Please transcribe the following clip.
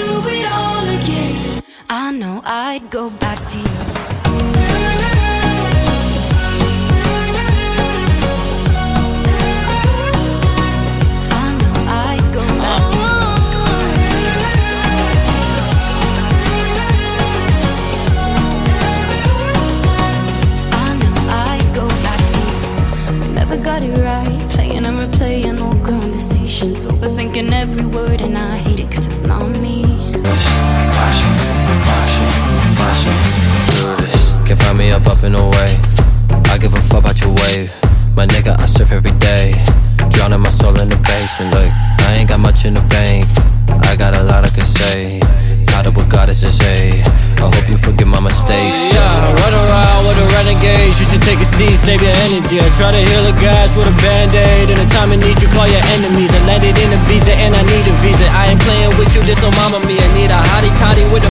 Do it all again. I know I'd go back to you. I know I'd go back to I know I'd go back to you. Never got it right. Playing and replaying conversations. Overthinking every word, and I hate it cause it's not me. do this. Can find me up up in a wave. I give a fuck about your wave. My nigga, I surf every day. Drowning my soul in the basement. Look, I ain't got much in the bank. I got a lot I can say. Caught up with goddesses, hey. I hope you forgive my mistakes. Oh, yeah, run around with a renegade. You should take a seat, save your energy. I try to heal a guys with a band aid. In a time of need, you call your enemies. I landed in Ibiza and I need a visa. I ain't playing with you, this no mama me. I need a hottie toddy with a